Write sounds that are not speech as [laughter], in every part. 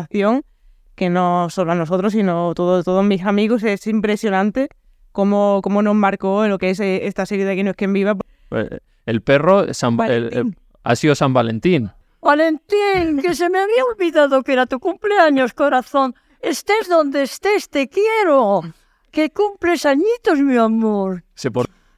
generación, que no solo a nosotros, sino todo, todos mis amigos. Es impresionante cómo, cómo nos marcó lo que es eh, esta serie de Aquí no es quien viva. Eh, El perro San- el- el- Valentín. ha sido San Valentín. Valentín, que se me había olvidado que era tu cumpleaños, corazón. Estés donde estés, te quiero. Que cumples añitos, mi amor.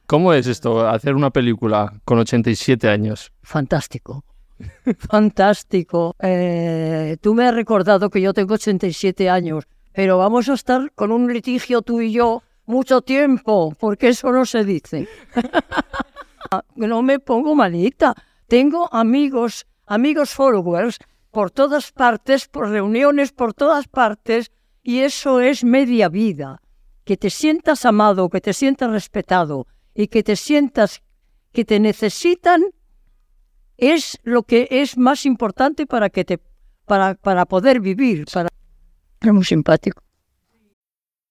¿Cómo es esto, hacer una película con 87 años? Fantástico. [laughs] Fantástico. Eh, tú me has recordado que yo tengo 87 años, pero vamos a estar con un litigio tú y yo mucho tiempo, porque eso no se dice. [laughs] no me pongo malita. Tengo amigos, amigos followers por todas partes, por reuniones por todas partes, y eso es media vida. Que te sientas amado, que te sientas respetado y que te sientas que te necesitan es lo que es más importante para que te para, para poder vivir. Para... Es muy simpático.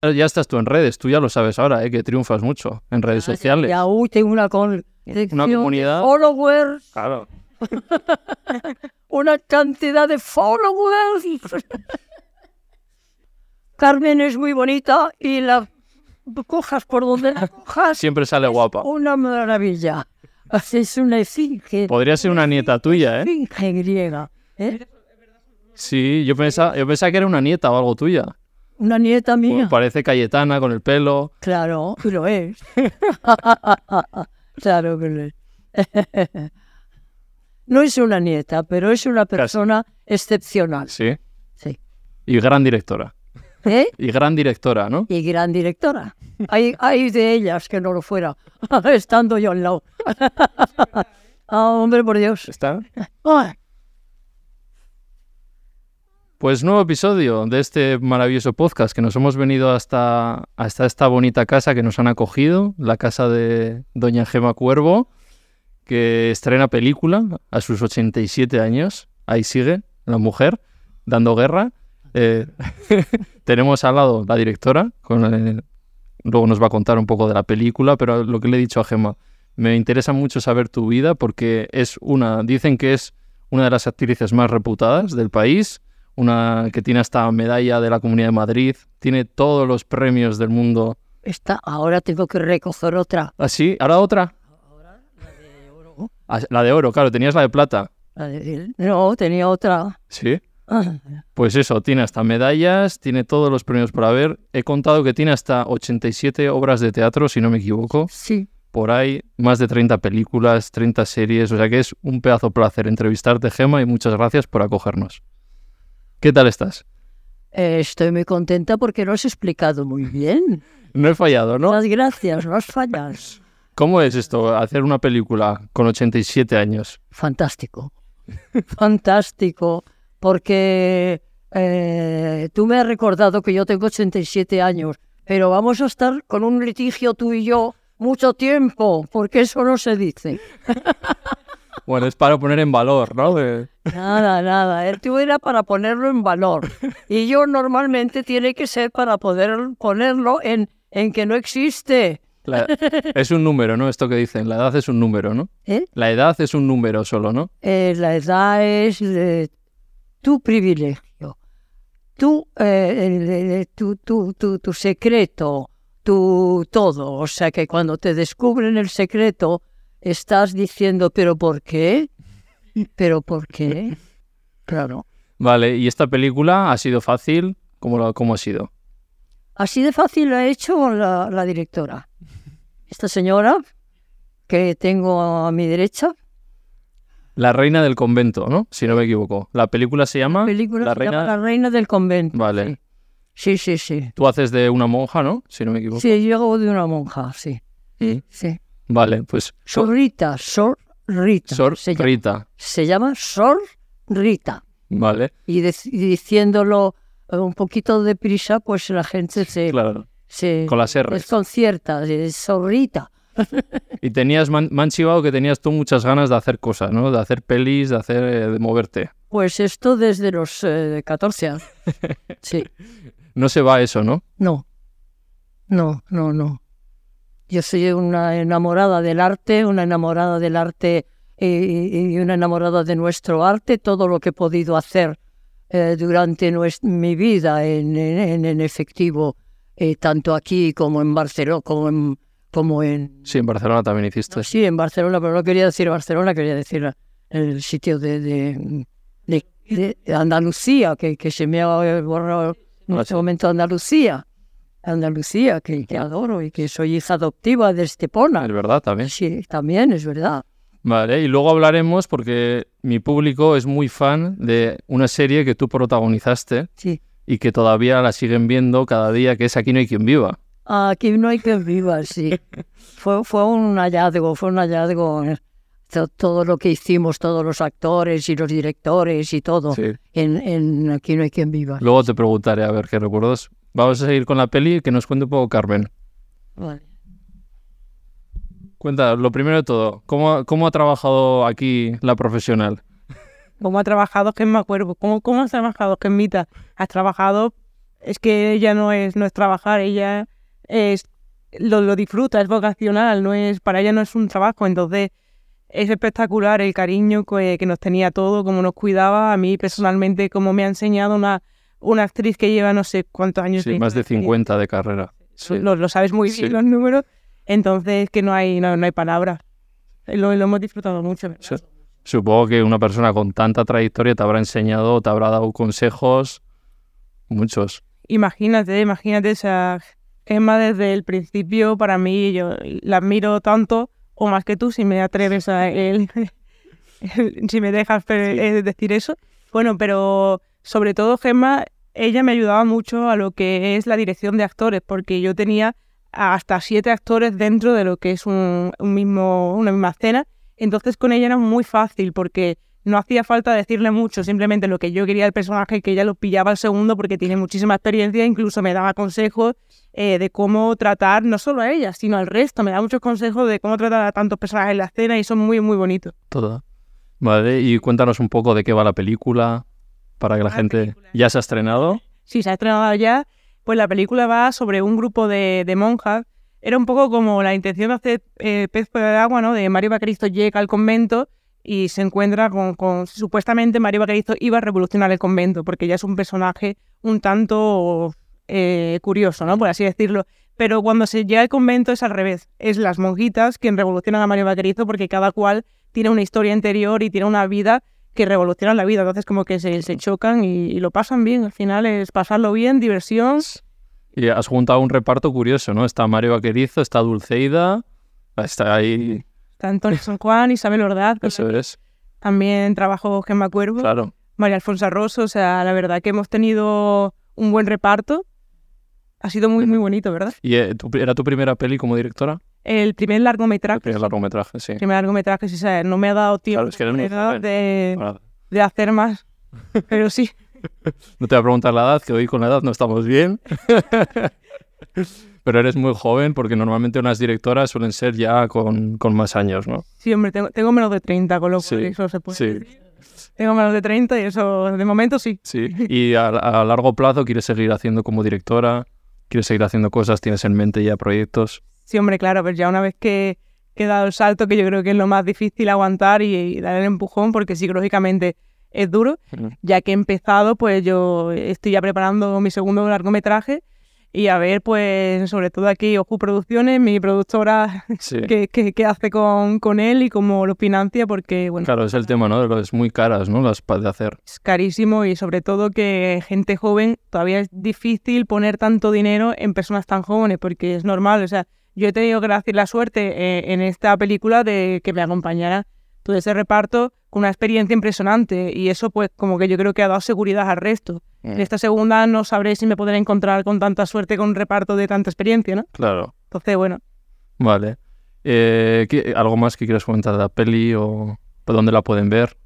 Ya estás tú en redes, tú ya lo sabes ahora, ¿eh? que triunfas mucho en redes sociales. Ya, uy, tengo una, con, comunidad. followers, Claro. [laughs] una cantidad de followers. Carmen es muy bonita y la cojas por donde la cojas. Siempre sale guapa. Una maravilla. Es una esfinge. Podría ser una nieta tuya, ¿eh? esfinge griega. ¿Eh? Sí, yo pensaba, yo pensaba que era una nieta o algo tuya. Una nieta mía. Pues parece Cayetana con el pelo. Claro, lo es. [laughs] claro que lo es. [laughs] No es una nieta, pero es una persona excepcional. Sí. Sí. Y gran directora. ¿Eh? Y gran directora, ¿no? Y gran directora. Hay, hay de ellas que no lo fuera, [laughs] estando yo al lado. Ah, hombre, por Dios. ¿Está? Pues nuevo episodio de este maravilloso podcast que nos hemos venido hasta, hasta esta bonita casa que nos han acogido, la casa de Doña Gema Cuervo, que estrena película a sus 87 años. Ahí sigue la mujer dando guerra. Eh, [laughs] tenemos al lado la directora, con el- luego nos va a contar un poco de la película, pero lo que le he dicho a Gema, me interesa mucho saber tu vida porque es una, dicen que es una de las actrices más reputadas del país, una que tiene hasta medalla de la Comunidad de Madrid, tiene todos los premios del mundo. esta, ahora tengo que recoger otra. ¿Ah, sí? ¿Ahora otra? Ah, La de oro, claro, tenías la de plata. La de- No, tenía otra. Sí. Ah, Pues eso, tiene hasta medallas, tiene todos los premios por haber. He contado que tiene hasta 87 obras de teatro, si no me equivoco. Sí, Por ahí, más de 30 películas, 30 series. O sea que es un pedazo placer entrevistarte, Gema, y muchas gracias por acogernos. ¿Qué tal estás? eh, estoy muy contenta porque lo has explicado muy bien. [laughs] No he fallado, ¿no? Las gracias, no has fallado. [laughs] ¿Cómo es esto, hacer una película con 87 años? Fantástico. [laughs] Fantástico. Porque eh, tú me has recordado que yo tengo 87 años, pero vamos a estar con un litigio tú y yo mucho tiempo, porque eso no se dice. Bueno, es para poner en valor, ¿no? De- Nada, nada. El tú era para ponerlo en valor. [laughs] Y yo normalmente tiene que ser para poder ponerlo en, en que no existe. la- es un número, ¿no? Esto que dicen, la edad es un número, ¿no? ¿eh? La edad es un número solo, ¿no? Eh, la edad es eh, tu privilegio, tu, eh, tu, tu, tu, tu secreto, tu todo. O sea que cuando te descubren el secreto, estás diciendo, ¿pero por qué? ¿Pero por qué? Claro. Vale, ¿y esta película ha sido fácil? ¿Cómo, lo- cómo ha sido? Así de fácil lo ha hecho la, la directora. Esta señora que tengo a mi derecha, La reina del convento, ¿no? Si no me equivoco. La película se llama... película La se llama reina... La Reina del Convento. Vale. Sí, sí, sí. Tú haces de una monja, ¿no? Si no me equivoco. Sí, yo hago de una monja, sí. Mm. Sí. Vale, pues... Sorrita, sor, Rita. Sor se llama. Rita, Se llama Sor Rita. ¿vale? Y, diciéndolo eh, un poquito deprisa, pues la gente se, Claro, se con las R's. desconcierta. Es Sor Rita. [laughs] Y tenías, man- me han chivado que tenías tú muchas ganas de hacer cosas, ¿no? De hacer pelis, de hacer, eh, de moverte. Pues esto desde los eh, 14 años. [laughs] Sí. No se va eso, ¿no? No, no, no, no. Yo soy una enamorada del arte, una enamorada del arte eh, y una enamorada de nuestro arte, todo lo que he podido hacer eh, durante nues- mi vida en, en- en efectivo, eh, tanto aquí como en Barcelona, como en, como en... Sí, en Barcelona también hiciste. Sí, en Barcelona, pero no quería decir Barcelona, quería decir el sitio de, de, de- de Andalucía, que, que se me ha borrado en Ah, este momento Andalucía. Andalucía, que, que adoro y que soy hija adoptiva de Estepona. Es verdad, también. Sí, también es verdad. Vale, y luego hablaremos porque mi público es muy fan de una serie que tú protagonizaste Sí. y que todavía la siguen viendo cada día, que es Aquí no hay quien viva. Aquí no hay que viva, sí. [laughs] Fue, fue un hallazgo, fue un hallazgo. eh, to- Todo lo que hicimos, todos los actores y los directores y todo, Sí. en, en Aquí no hay quien viva. Luego te preguntaré a ver qué recuerdos. Vamos a seguir con la peli, que nos cuente un poco Carmen. Vale. Cuenta, lo primero de todo, ¿cómo, cómo ha trabajado aquí la profesional? ¿Cómo ha trabajado Gemma Cuervo? ¿Cómo, cómo has trabajado Gemita? Has trabajado, es que ella no es, no es trabajar, ella es lo, lo disfruta, es vocacional, no es, para ella no es un trabajo, entonces es espectacular el cariño que, que nos tenía todo, cómo nos cuidaba, a mí personalmente, como me ha enseñado una, una actriz que lleva no sé cuántos años. Sí, más de actriz. 50 de carrera. Sí. Lo, lo sabes muy bien Sí. los números, entonces que no hay, no, no hay palabras. Lo, lo hemos disfrutado mucho. Supongo que una persona con tanta trayectoria te habrá enseñado, te habrá dado consejos, muchos. Imagínate, imagínate, o sea, Gemma desde el principio, para mí, yo la admiro tanto, o más que tú, si me atreves a [laughs] él, si me dejas pe- eh, decir eso. Bueno, pero sobre todo Gemma, ella me ayudaba mucho a lo que es la dirección de actores, porque yo tenía hasta siete actores dentro de lo que es un, mismo, una misma escena. Entonces con ella era muy fácil porque no hacía falta decirle mucho, simplemente lo que yo quería del personaje, que ella lo pillaba al segundo porque tiene muchísima experiencia, incluso me daba consejos eh, de cómo tratar no solo a ella, sino al resto. Me da muchos consejos de cómo tratar a tantos personajes en la escena y son muy, muy bonitos. Todo. Vale, y cuéntanos un poco de qué va la película, para que la La gente... película. ¿Ya se ha estrenado? Sí, se ha estrenado ya. Pues la película va sobre un grupo de, de monjas. Era un poco como la intención de hacer eh, Pez por el agua, ¿no? De Mario Bacaristo llega al convento y se encuentra con, con- Supuestamente Mario Bacaristo iba a revolucionar el convento, porque ella es un personaje un tanto eh, curioso, ¿no? Por así decirlo. Pero cuando se llega al convento es al revés. Es las monjitas quien revolucionan a Mario Bacaristo porque cada cual tiene una historia interior y tiene una vida que revolucionan la vida. Entonces como que se, se chocan y, y lo pasan bien. Al final es pasarlo bien, diversión. Y has juntado un reparto curioso, ¿no? Está Mario Vaquerizo, está Dulceida, está ahí... Está Antonio San Juan, Isabel Ordaz. Eso es, También trabajo Gemma Cuervo, claro. María Alfonso Rosso. O sea, la verdad que hemos tenido un buen reparto. Ha sido muy, muy bonito, ¿verdad? ¿Y eh, tu- era tu primera peli como directora? El primer largometraje. El primer largometraje, sí. el primer largometraje, sí, sea, no me ha dado tiempo Claro, es que eres muy la verdad, joven. de, de hacer más. Pero sí, [laughs] No te voy a preguntar la edad, que hoy con la edad no estamos bien. [laughs] Pero eres muy joven porque normalmente unas directoras suelen ser ya con, con más años, ¿no? sí, hombre, tengo, tengo menos de 30, con lo cual Sí, eso se puede sí. decir. Tengo menos de 30 y eso, de momento sí. Sí. [laughs] Y a, a largo plazo quieres seguir haciendo como directora, quieres seguir haciendo cosas, tienes en mente ya proyectos. Sí, hombre, claro, pero ya una vez que, que he dado el salto, que yo creo que es lo más difícil aguantar y, y dar el empujón, porque psicológicamente es duro, ya que he empezado, pues yo estoy ya preparando mi segundo largometraje y a ver, pues sobre todo aquí Oju Producciones, mi productora, [laughs] Sí. qué, qué- qué hace con, con él y cómo lo financia, porque bueno, Claro, es el tema, ¿no? Es muy caras, ¿no? Las de hacer. es carísimo y sobre todo que gente joven todavía es difícil poner tanto dinero en personas tan jóvenes porque es normal, o sea, yo he tenido gracias la suerte eh, en esta película de que me acompañara todo ese reparto con una experiencia impresionante y eso pues como que yo creo que ha dado seguridad al resto. En esta segunda no sabré si me podré encontrar con tanta suerte con un reparto de tanta experiencia, ¿no? Claro. Entonces, bueno, Vale. Eh, ¿qué- ¿Algo más que quieras comentar de la peli o por dónde la pueden ver?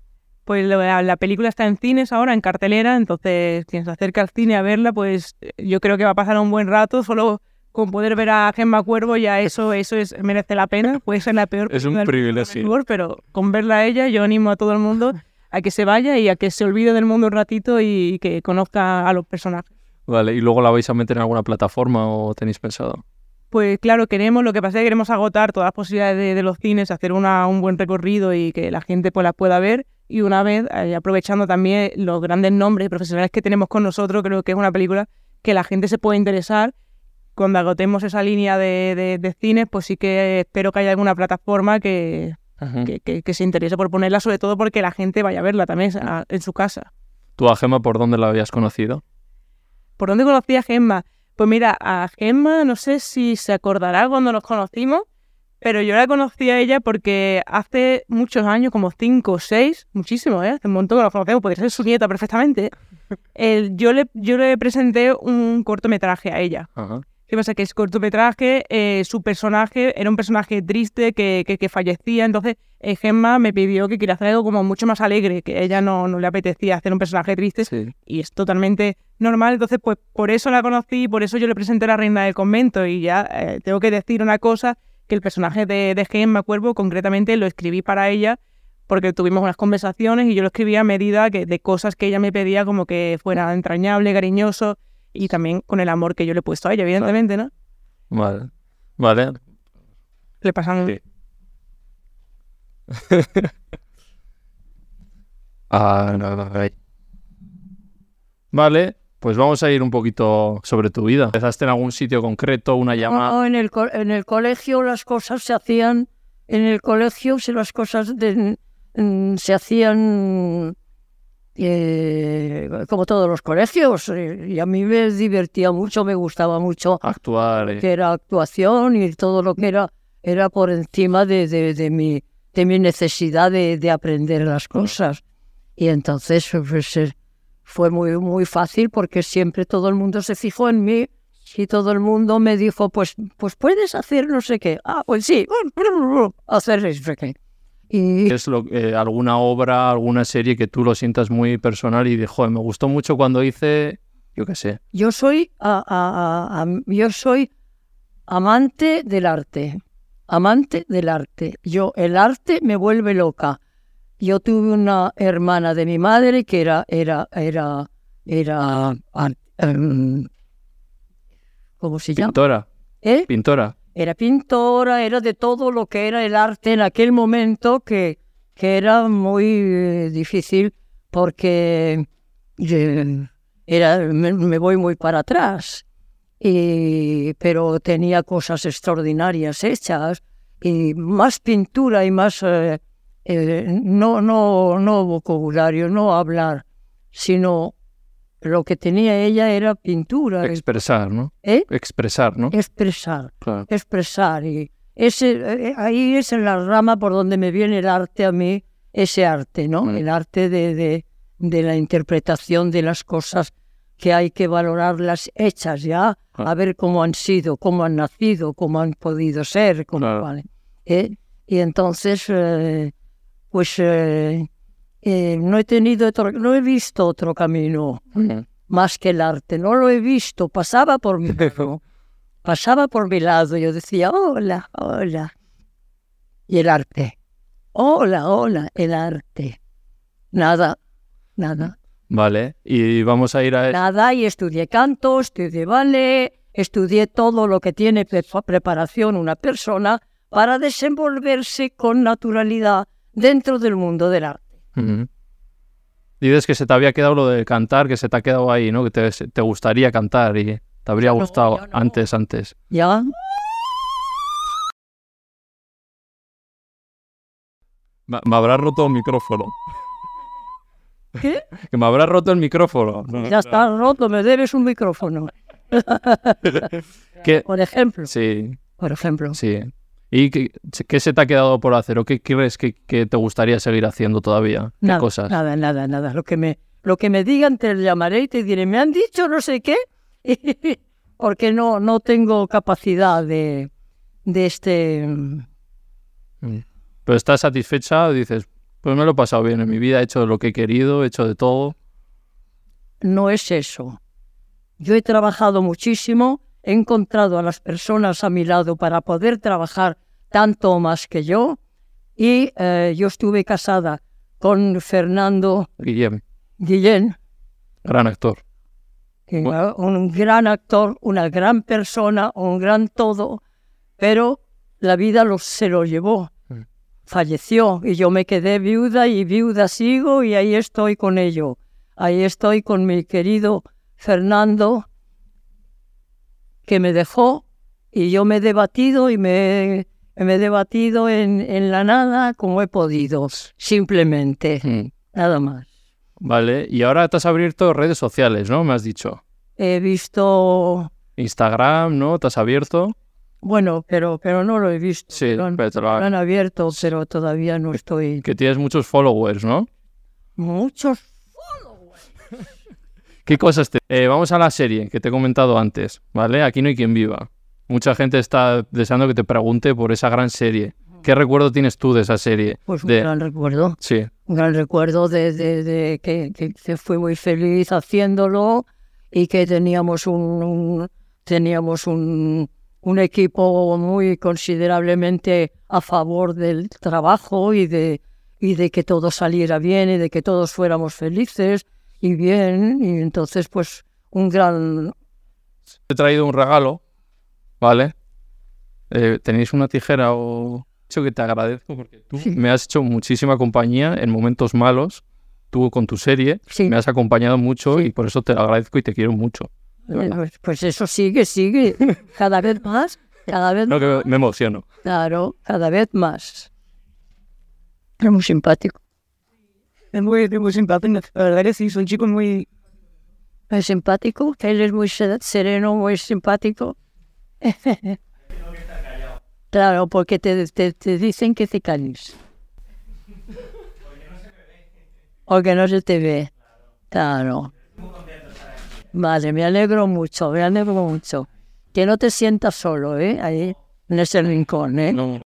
Pues la, la película está en cines ahora, en cartelera, entonces quien se acerca al cine a verla, pues eh, yo creo que va a pasar un buen rato, solo con poder ver a Gemma Cuervo ya eso, eso es, merece la pena, puede ser la peor [laughs] Es un privilegio. pero con verla a ella yo animo a todo el mundo a que se vaya y a que se olvide del mundo un ratito y que conozca a los personajes. Vale, ¿y luego la vais a meter en alguna plataforma o tenéis pensado? Pues claro, queremos, lo que pasa es que queremos agotar todas las posibilidades de, de los cines, hacer una, un buen recorrido y que la gente pues la pueda ver. Y una vez, eh, aprovechando también los grandes nombres profesionales que tenemos con nosotros, creo que es una película que la gente se puede interesar. Cuando agotemos esa línea de, de- de cines, pues sí que espero que haya alguna plataforma que, que, que- que se interese por ponerla, sobre todo porque la gente vaya a verla también a- en su casa. ¿Tú a Gemma por dónde la habías conocido? ¿Por dónde conocí a Gemma? Pues mira, a Gemma no sé si se acordará cuando nos conocimos, pero yo la conocí a ella porque hace muchos años, como cinco o seis, muchísimo, ¿eh? Hace un montón que nos conocemos, podría ser su nieta perfectamente. [laughs] El- yo, le, yo le presenté un cortometraje a ella. Ajá. ¿Qué pasa? Que ese cortometraje, eh, su personaje era un personaje triste que, que, que fallecía, entonces eh, Gemma me pidió que quería hacer algo como mucho más alegre, que a ella no, no le apetecía hacer un personaje triste Sí. y es totalmente normal. Entonces, pues por eso la conocí, por eso yo le presenté a la reina del convento. Y ya eh, tengo que decir una cosa, que el personaje de, de Gemma Cuervo, concretamente, lo escribí para ella porque tuvimos unas conversaciones y yo lo escribía a medida que, de cosas que ella me pedía, como que fuera entrañable, cariñoso y también con el amor que yo le he puesto a ella, evidentemente, ¿no? Vale. Vale. Le pasan... Sí. [laughs] Ah, no, no, ahí. Vale, pues vamos a ir un poquito sobre tu vida. ¿Empezaste en algún sitio concreto, una llamada? No, en, el, co- en el colegio las cosas se hacían, en el colegio si las cosas de- mm, se hacían eh, como todos los colegios. eh, Y a mí me divertía mucho, me gustaba mucho Actuar. eh. que era actuación y todo lo que era era por encima de, de, de mi, de mi necesidad de, de aprender las cosas. Y entonces pues, fue muy, muy fácil porque siempre todo el mundo se fijó en mí y todo el mundo me dijo, pues, pues puedes hacer no sé qué. Ah, pues sí, [laughs] hacer no sé qué. Y ¿Qué es lo, eh, alguna obra, alguna serie que tú lo sientas muy personal y de, joder, me gustó mucho cuando hice, yo qué sé. yo soy, a- a- a- a- yo soy amante del arte, amante del arte. Yo, el arte me vuelve loca. Yo tuve una hermana de mi madre que era, era, era, era, em, ¿cómo se llama? Pintora, ¿Eh? pintora. Era pintora, era de todo lo que era el arte en aquel momento que, que era muy eh, difícil porque eh, era, me, voy muy para atrás. Y, pero tenía cosas extraordinarias hechas y más pintura y más, eh, no, no, no vocabulario, no hablar, sino lo que tenía ella era pintura, Expresar, ¿no? ¿eh? Expresar, ¿no? expresar Claro. expresar y ese eh, ahí es en la rama por donde me viene el arte a mí ese arte no el arte de, de, de la interpretación de las cosas que hay que valorarlas hechas ya a ver cómo han sido cómo han nacido cómo han podido ser cómo Claro. vale ¿eh? y entonces eh, pues eh, no he tenido otro, no he visto otro camino más que el arte. No lo he visto, pasaba por mi [laughs] lado. pasaba por mi lado. Yo decía, hola, hola. Y el arte. Hola, hola, el arte. Nada, nada, Vale, y vamos a ir a... nada. Y estudié canto, estudié ballet, estudié todo lo que tiene pre- preparación una persona para desenvolverse con naturalidad dentro del mundo del arte. Dices que se te había quedado lo de cantar, que se te ha quedado ahí, ¿no? Que te, te gustaría cantar y te habría no, gustado no. antes, antes. ¿Ya? Me, me habrá roto el micrófono. ¿Qué? [laughs] Que me habrá roto el micrófono. Ya está roto, me debes un micrófono. [laughs] ¿Qué? Por ejemplo, Sí, por ejemplo. sí. ¿Y qué, qué se te ha quedado por hacer o qué crees que, que te gustaría seguir haciendo todavía? ¿Qué Nada, cosas? nada, nada, nada. Lo que me, lo que me digan te llamaré y te diré, me han dicho no sé qué, [laughs] porque no, no tengo capacidad de, de este, Pero estás satisfecha, dices, pues me lo he pasado bien en mi vida, he hecho lo que he querido, he hecho de todo. No es eso. Yo he trabajado muchísimo, he encontrado a las personas a mi lado para poder trabajar tanto o más que yo y eh, yo estuve casada con Fernando Guillem, Guillén, gran actor. un gran actor, una gran persona, un gran todo, pero la vida lo, se lo llevó. Mm. Falleció y yo me quedé viuda y viuda sigo y ahí estoy con ello. Ahí estoy con mi querido Fernando, que me dejó y yo me he debatido y me, me he debatido en, en la nada como he podido, simplemente, Mm. nada más. Vale, y ahora te has abierto redes sociales, ¿no? Me has dicho. He visto Instagram, ¿no? Te has abierto. Bueno, pero, pero no lo he visto. Sí, lo han, pero lo lo han abierto, pero todavía no estoy. que tienes muchos followers, ¿no? Muchos. ¿Qué cosas te... Eh, vamos a la serie que te he comentado antes, ¿vale? Aquí no hay quien viva. Mucha gente está deseando que te pregunte por esa gran serie. ¿Qué recuerdo tienes tú de esa serie? Pues un De- gran recuerdo. Sí, Un gran recuerdo de, de- de que, que, que fui muy feliz haciéndolo y que teníamos un, un- teníamos un, un equipo muy considerablemente a favor del trabajo y de, y de que todo saliera bien y de que todos fuéramos felices y bien. Y entonces, pues, un gran he traído un regalo, ¿vale? Eh, ¿Tenéis una tijera o...? Que te agradezco porque tú Sí. me has hecho muchísima compañía en momentos malos. Tú con tu serie Sí. me has acompañado mucho y por eso te lo agradezco y te quiero mucho. Pues, pues eso sigue, sigue. Cada vez más, cada vez No, que me emociono. Claro, cada vez más. Es muy simpático. Es muy, es muy simpático. La verdad que sí, son chicos muy... Es simpático. Él es muy se- sereno, muy simpático. [laughs] claro, porque te, te, te dicen que te calles. Porque no se te ve. Claro. Vale, me alegro mucho, me alegro mucho. Que no te sientas solo, ¿eh? Ahí, en ese rincón, ¿eh? No.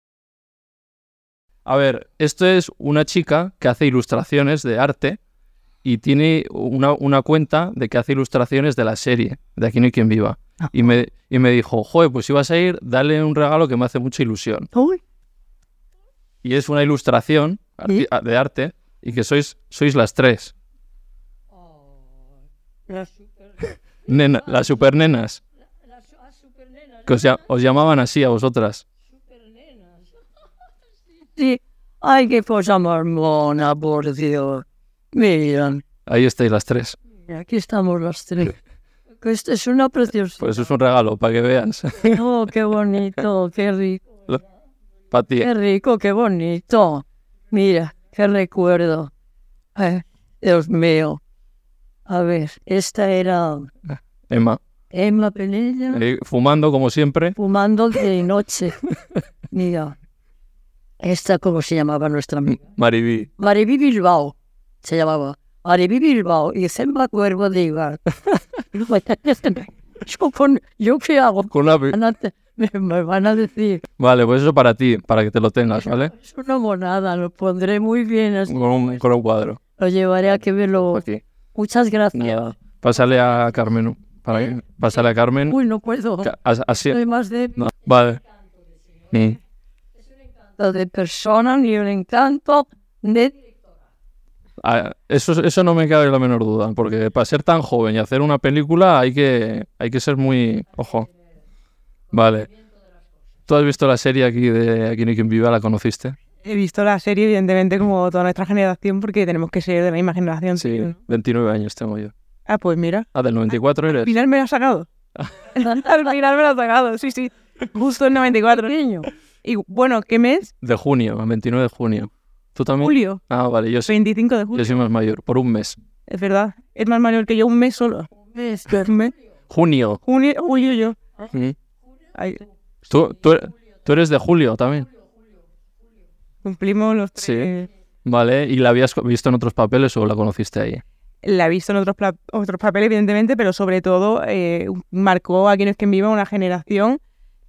A ver, esto es una chica que hace ilustraciones de arte y tiene una, una cuenta de que hace ilustraciones de la serie, de Aquí no hay quien viva. Y me, y me dijo, joder, pues si vas a ir, dale un regalo que me hace mucha ilusión. Uy, Y es una ilustración ¿Sí? de arte y que sois, sois las tres. Nena, las supernenas. Que os, lla- os llamaban así a vosotras. Sí. Ay, qué cosa más mona, por Dios. Mira, Ahí estáis las tres. aquí estamos las tres. Esto es una preciosa. Pues es un regalo para que veas. Oh, qué bonito, qué rico, para ti. qué rico, qué bonito. Mira, qué recuerdo. Dios mío. A ver, esta era Emma. Emma Penella Eh, fumando como siempre. fumando de noche. Mira, esta, ¿cómo se llamaba nuestra amiga? Mariví. Mariví Bilbao se llamaba. Mariví Bilbao y se me acuerdo de Ibar. [laughs] yo, con, ¿Yo qué hago? Con una pi- Van a te- Me, me van a decir, Vale, pues eso para ti, para que te lo tengas, ¿vale? es una monada, lo pondré muy bien, así, Con un, con un cuadro. lo llevaré a que me lo... Aquí. Muchas gracias. Pásale a Carmen. Para que- Pásale a Carmen. Uy, no puedo. Así. Soy más de, no, Vale. Mm. de persona ni un encanto de... Ah, Eso, eso no me cabe la menor duda, porque para ser tan joven y hacer una película hay que, hay que ser muy... Ojo. Vale. ¿Tú has visto la serie aquí de Aquí no hay quien viva? ¿La conociste? He visto la serie, evidentemente, como toda nuestra generación, porque tenemos que ser de la misma generación. Sí, tío. 29 años tengo yo. Ah, pues mira. Ah, del 94 Al eres. final me lo ha sacado. [laughs] Al final me lo ha sacado, sí, sí. Justo en 94. Niño. Y bueno, ¿qué mes? De junio, el 29 de junio. ¿Tú también? Julio. Ah, vale, yo sí. 25 de Yo julio. soy más mayor, por un mes. Es verdad. Es más mayor que yo un mes solo. Un mes. Junio. Junio, julio yo. Mm. Ay, ¿Tú, tú, er- tú eres de julio también. cumplimos los Sí. tres. Vale, ¿y la habías visto en otros papeles o la conociste ahí? La he visto en otros, pla- otros papeles, evidentemente, pero sobre todo eh, marcó a quienes que viva una generación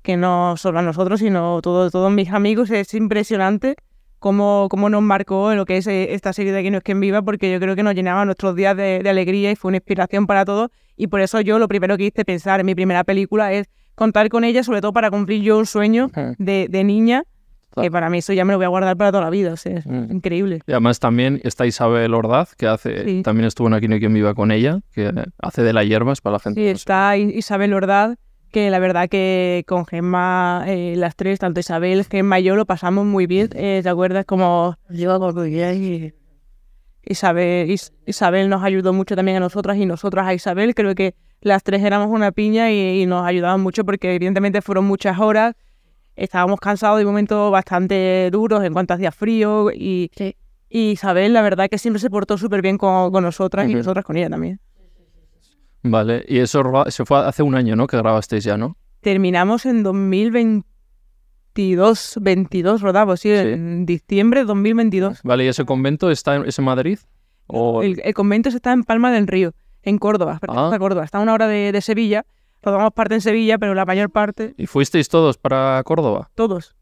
que no solo a nosotros, sino todo, todos mis amigos. Es impresionante cómo, cómo nos marcó en lo que es eh, esta serie de Aquí no es quien viva, porque yo creo que nos llenaba nuestros días de, de alegría y fue una inspiración para todos. Y por eso yo lo primero que hice pensar en mi primera película es contar con ella, sobre todo para cumplir yo un sueño de, de niña, que para mí eso ya me lo voy a guardar para toda la vida. o sea, es Mm. increíble. Y además también está Isabel Ordaz, que hace, Sí. también estuvo en Aquí no hay quien viva con ella, que hace de la hierbas para la gente. Sí, no está I- Isabel Ordaz, que la verdad que con Gemma, eh, las tres, tanto Isabel, Gemma y yo, lo pasamos muy bien. Eh, ¿Te acuerdas? Bien y Isabel, Is- Isabel nos ayudó mucho también a nosotras y nosotras a Isabel. Creo que las tres éramos una piña y, y nos ayudaban mucho porque evidentemente fueron muchas horas. Estábamos cansados de momentos bastante duros en cuanto hacía frío y, Sí. y Isabel la verdad que siempre se portó súper bien con, con nosotras y nosotras con ella también. Vale, y eso se fue hace un año, ¿no? Que grabasteis ya, ¿no? Terminamos en 2022, 22 rodamos, sí, Sí. en diciembre de 2022. Vale, ¿y ese convento está en, es en Madrid? O... El, el convento está en Palma del Río, en Córdoba, Ah. a Córdoba. Está a una hora de, de Sevilla. Rodamos parte en Sevilla, pero la mayor parte, ¿Y fuisteis todos para Córdoba? todos.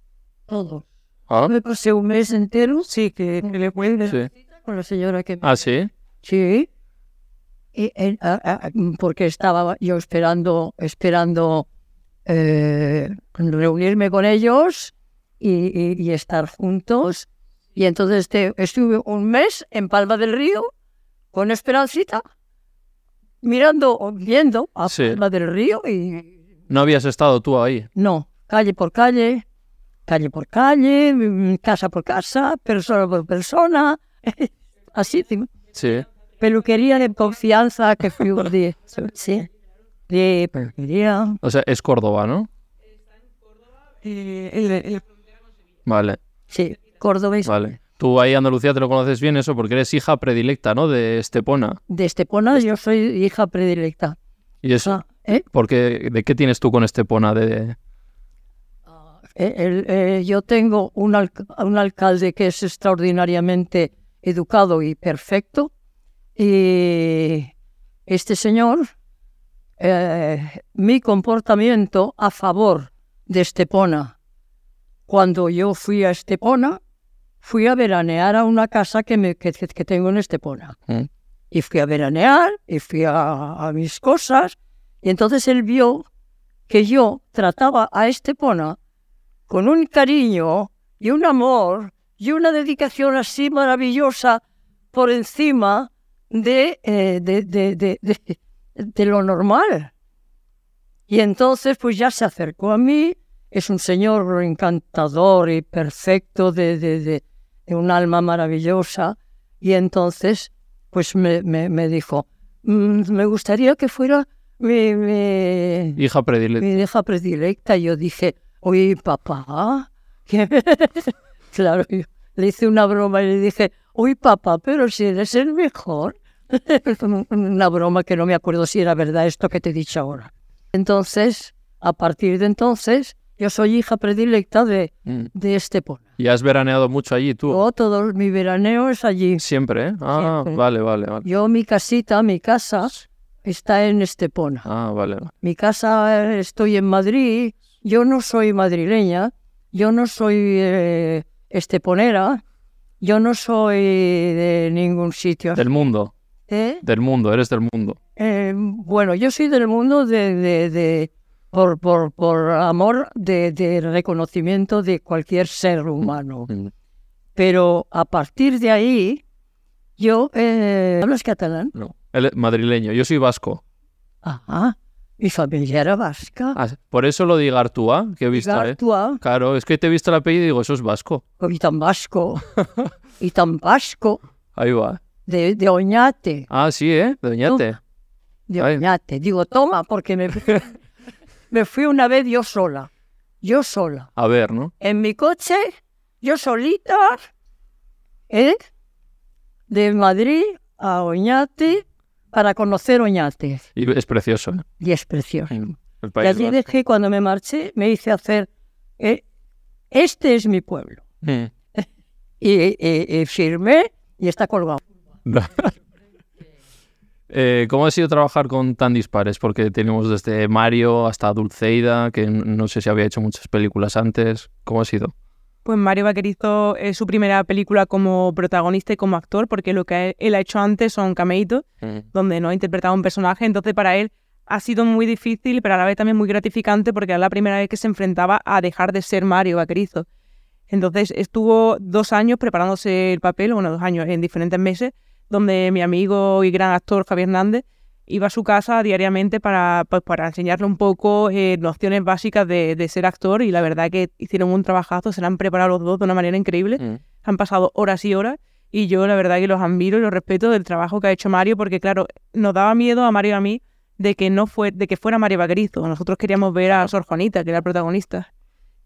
todo. Ah, Me pasé un mes entero Sí, que, que le sí. con la señora que me... Ah, sí. Sí. Y, en- a- a- porque estaba yo esperando, esperando eh, reunirme con ellos y, y- y estar juntos. Y entonces te- estuve un mes en Palma del Río con Esperancita, mirando, o viendo a Sí. Palma del Río y No habías estado tú ahí. no, calle por calle, calle por calle, mm, casa por casa, persona por persona, [laughs] así. sí. Peluquería de confianza que fui un día. [laughs] Sí. De peluquería. O sea, es Córdoba, ¿no? Eh, el- el- Vale, Sí, Córdoba y vale. Tú ahí Andalucía te lo conoces bien eso porque eres hija predilecta, ¿no? De Estepona. de Estepona yo soy hija predilecta. Y eso, Ah, ¿eh? porque ¿de qué tienes tú con Estepona? De... Eh, el- eh, yo tengo un, alc- un alcalde que es extraordinariamente educado y perfecto. Y este señor, eh, mi comportamiento a favor de Estepona, cuando yo fui a Estepona, fui a veranear a una casa que, me, que, que tengo en Estepona. Mm. Y fui a veranear, y fui a, a mis cosas, y entonces él vio que yo trataba a Estepona con un cariño y un amor y una dedicación así maravillosa por encima de, eh, de, de, de- de- lo normal. Y entonces pues ya se acercó a mí, es un señor encantador y perfecto, de, de, de- de un alma maravillosa, y entonces pues me, me, me dijo, "Mm, me gustaría que fuera mi, mi, Hija predilecta. mi hija predilecta. Y yo dije, oye, papá. ¿qué?". [laughs] claro, yo le hice una broma y le dije, uy, papá, pero si eres el mejor. [laughs] una broma que no me acuerdo si era verdad esto que te he dicho ahora. Entonces, a partir de entonces, yo soy hija predilecta de, Mm. de Estepona. Y has veraneado mucho allí tú. Yo, todo mi veraneo es allí. Siempre, ¿eh? Ah, Siempre. vale, vale, vale. Yo, mi casita, mi casa, está en Estepona. Ah, vale. Mi casa, eh, estoy en Madrid, yo no soy madrileña, yo no soy eh, esteponera, yo no soy de ningún sitio. Del mundo, ¿eh? del mundo, eres del mundo. Eh, bueno, yo soy del mundo de, de- de- por, por, por amor de, de reconocimiento de cualquier ser humano. Mm. Pero a partir de ahí, yo... Eh, ¿Hablas catalán? No, él es madrileño, yo soy vasco. Ajá. Mi familia era vasca. Ah, por eso lo de Igartua, que he visto, ¿eh? Gartua. Claro, es que te he visto el apellido y digo, eso es vasco. y tan vasco, [laughs] y tan vasco, Ahí va. De, de Oñate, Ah, sí, ¿eh? De Doñate. de Ay. Oñate. Digo, toma, porque me, [laughs] me fui una vez yo sola, yo sola, A ver, ¿no? en mi coche, yo solita, ¿eh? de Madrid a Oñate para conocer Oñate. Y es precioso, ¿eh? Y es precioso. El Y allí vasco. dejé, cuando me marché, me hice hacer, eh, este es mi pueblo. Mm. [laughs] Y, y- y firmé y está colgado. [laughs] Eh, ¿Cómo ha sido trabajar con tan dispares? Porque tenemos desde Mario hasta Dulceida, que no sé si había hecho muchas películas antes. ¿Cómo ha sido? Pues Mario Vaquerizo es su primera película como protagonista y como actor, porque lo que él ha hecho antes son cameitos, donde no ha interpretado un personaje. Entonces, para él ha sido muy difícil, pero a la vez también muy gratificante, porque era la primera vez que se enfrentaba a dejar de ser Mario Vaquerizo. Entonces, estuvo dos años preparándose el papel, bueno, dos años en diferentes meses, donde mi amigo y gran actor Javier Hernández iba a su casa diariamente para, pues, para enseñarle un poco eh, nociones básicas de, de ser actor y la verdad que hicieron un trabajazo, se la han preparado los dos de una manera increíble, han pasado horas y horas y yo la verdad que los admiro y los respeto del trabajo que ha hecho Mario porque claro, nos daba miedo a Mario y a mí de que no fue, de que fuera Mario Vaquerizo, nosotros queríamos ver a Sor Juanita, que era el protagonista.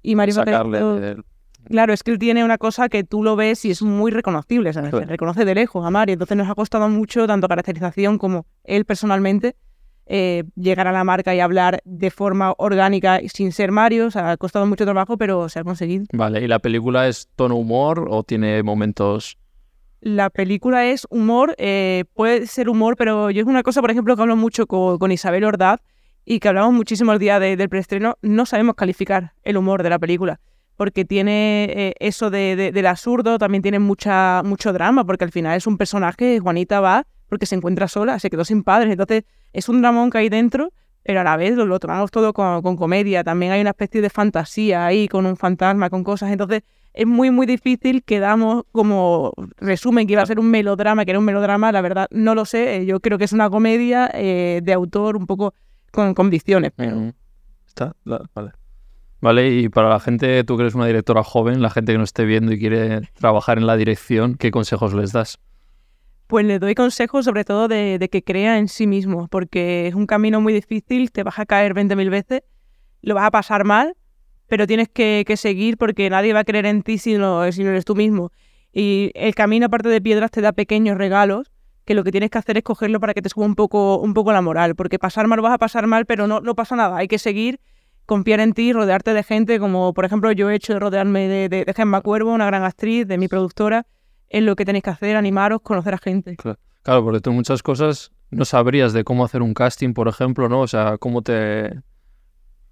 Y Mario Sacarle Vaquerizo- Claro, es que él tiene una cosa que tú lo ves y es muy reconocible, ¿sabes? Se reconoce de lejos a Mario. Entonces nos ha costado mucho, tanto caracterización como él personalmente, eh, llegar a la marca y hablar de forma orgánica y sin ser Mario. O sea, ha costado mucho trabajo, pero se ha conseguido. Vale, ¿y la película es tono humor o tiene momentos... La película es humor, eh, puede ser humor, pero yo es una cosa, por ejemplo, que hablo mucho con, con Isabel Ordaz y que hablamos muchísimo el día de- del preestreno, no sabemos calificar el humor de la película, porque tiene eh, eso de, de- del absurdo, también tiene mucha, mucho drama, porque al final es un personaje, Juanita va porque se encuentra sola, se quedó sin padres, entonces es un dramón que hay dentro, pero a la vez lo, tomamos todo con, comedia, también hay una especie de fantasía ahí, con un fantasma, con cosas, entonces es muy, muy difícil que damos como resumen que iba a ser un melodrama, que era un melodrama, la verdad no lo sé, eh, yo creo que es una comedia eh, de autor un poco con Ujú. ¿Está? Vale. Vale, y para la gente, tú que eres una directora joven, la gente que nos esté viendo y quiere trabajar en la dirección, ¿qué consejos les das? pues le doy consejos sobre todo de, de que crea en sí mismo, porque es un camino muy difícil, te vas a caer 20.000 veces, lo vas a pasar mal, pero tienes que, que seguir porque nadie va a creer en ti si no, si no eres tú mismo. Y el camino, aparte de piedras, te da pequeños regalos que lo que tienes que hacer es cogerlo para que te suba un poco, un poco la moral, porque pasar mal vas a pasar mal, pero no, no pasa nada, hay que seguir, confiar en ti, rodearte de gente, como por ejemplo yo he hecho de rodearme de, de, de Gemma Cuervo, una gran actriz, de mi productora, es lo que tenéis que hacer, animaros, conocer a gente. Claro, porque tú muchas cosas no sabrías de cómo hacer un casting, por ejemplo, ¿no? O sea, cómo te...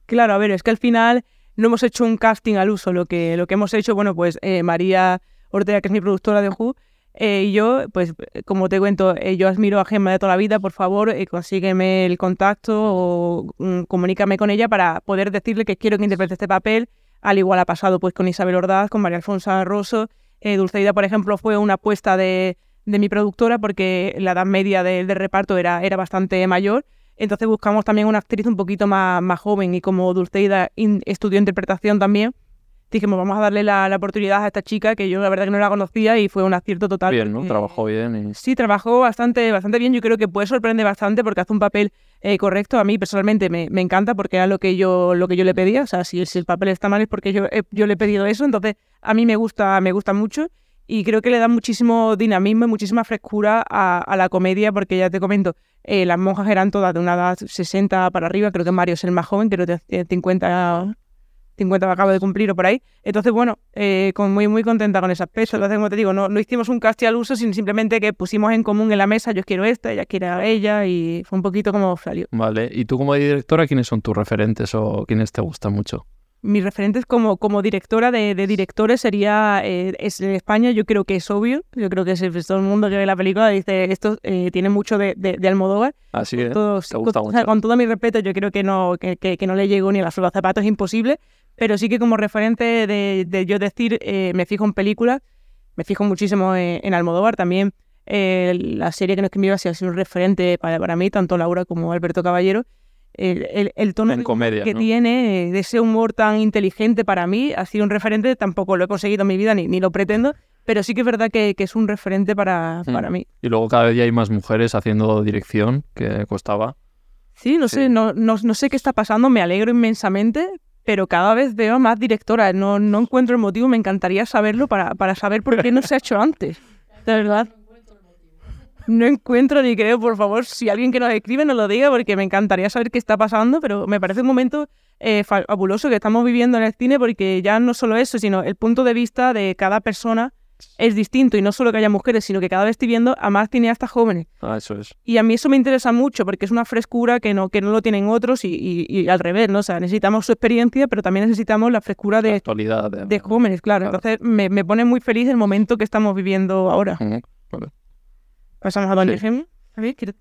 Claro, a ver, es que al final no hemos hecho un casting al uso. Lo que, lo que hemos hecho, bueno, pues eh, María Ortega, que es mi productora de Who, eh, y yo, pues como te cuento, eh, yo admiro a Gemma de toda la vida, por favor, eh, consígueme el contacto o mm, comunícame con ella para poder decirle que quiero que interprete este papel. Al igual ha pasado pues con Isabel Ordaz, con María Alfonso Rosso. Eh, Dulceida, por ejemplo, fue una apuesta de, de mi productora porque la edad media de- del reparto era, era bastante mayor. Entonces buscamos también una actriz un poquito más, más joven y como Dulceida estudió interpretación también, dijimos vamos a darle la, la oportunidad a esta chica que yo la verdad que no la conocía y fue un acierto total. Bien, ¿no? porque- Trabajó bien y... Sí, trabajó bastante, bastante bien. Yo creo que puede sorprender bastante porque hace un papel eh, correcto. A mí personalmente me, me encanta porque era lo que yo, lo que yo le pedía. O sea, si, si el papel está mal es porque yo, he- yo le he pedido eso. Entonces, a mí me gusta, me gusta mucho y creo que le da muchísimo dinamismo y muchísima frescura a, a la comedia porque ya te comento, eh, las monjas eran todas de una edad 60 para arriba. Creo que Mario es el más joven, creo que tiene 50 50 acabo de cumplir o por ahí. Entonces, bueno, eh, con, muy, muy contenta con ese aspecto. Entonces, como te digo, no, no hicimos un casting al uso, sino simplemente que pusimos en común en la mesa, yo quiero esta, ella quiere a ella, y fue un poquito como salió. Vale, y tú como directora, ¿quiénes son tus referentes o quiénes te gustan mucho? Mis referentes como, como directora de, de directores sería, eh, es en España, yo creo que es obvio, yo creo que es, pues, todo el mundo que ve la película dice, esto eh, tiene mucho de, de, de Almodóvar, Así con es. todo, te gusta con, o sea, con todo mi respeto, yo creo que no, que, que- que no le llego ni a la de zapatos, es imposible, pero sí que como referente de, de yo decir, eh, me fijo en películas, me fijo muchísimo en, en Almodóvar también. eh, la serie que nos escribió ha sido un referente para, para mí, tanto Laura como Alberto Caballero. El, el, el tono comedia, que ¿no? tiene, de ese humor tan inteligente para mí, ha sido un referente, tampoco lo he conseguido en mi vida ni, ni lo pretendo, pero sí que es verdad que, que es un referente para, Mm. para mí. Y luego cada día hay más mujeres haciendo dirección, que costaba. Sí, no Sí. sé, no, no, no sé qué está pasando, me alegro inmensamente, pero cada vez veo más directoras. No, no encuentro el motivo, me encantaría saberlo para, para saber por qué no se ha hecho antes. De verdad. No encuentro ni creo, por favor, si alguien que nos escribe nos lo diga, porque me encantaría saber qué está pasando, pero me parece un momento eh, fa- fabuloso que estamos viviendo en el cine, porque ya no solo eso, sino el punto de vista de cada persona es distinto y no solo que haya mujeres, sino que cada vez estoy viendo a más cineastas jóvenes. Ah, eso es. Y a mí eso me interesa mucho porque es una frescura que no, que no lo tienen otros y, y- y al revés, ¿no? O sea, necesitamos su experiencia, pero también necesitamos la frescura La de, actualidad. de- de jóvenes, claro. Claro. Entonces me, me pone muy feliz el momento que estamos viviendo ahora. Ujú, vale. Pasamos a Doña Sí. Gemma. A ver, ¿quieres-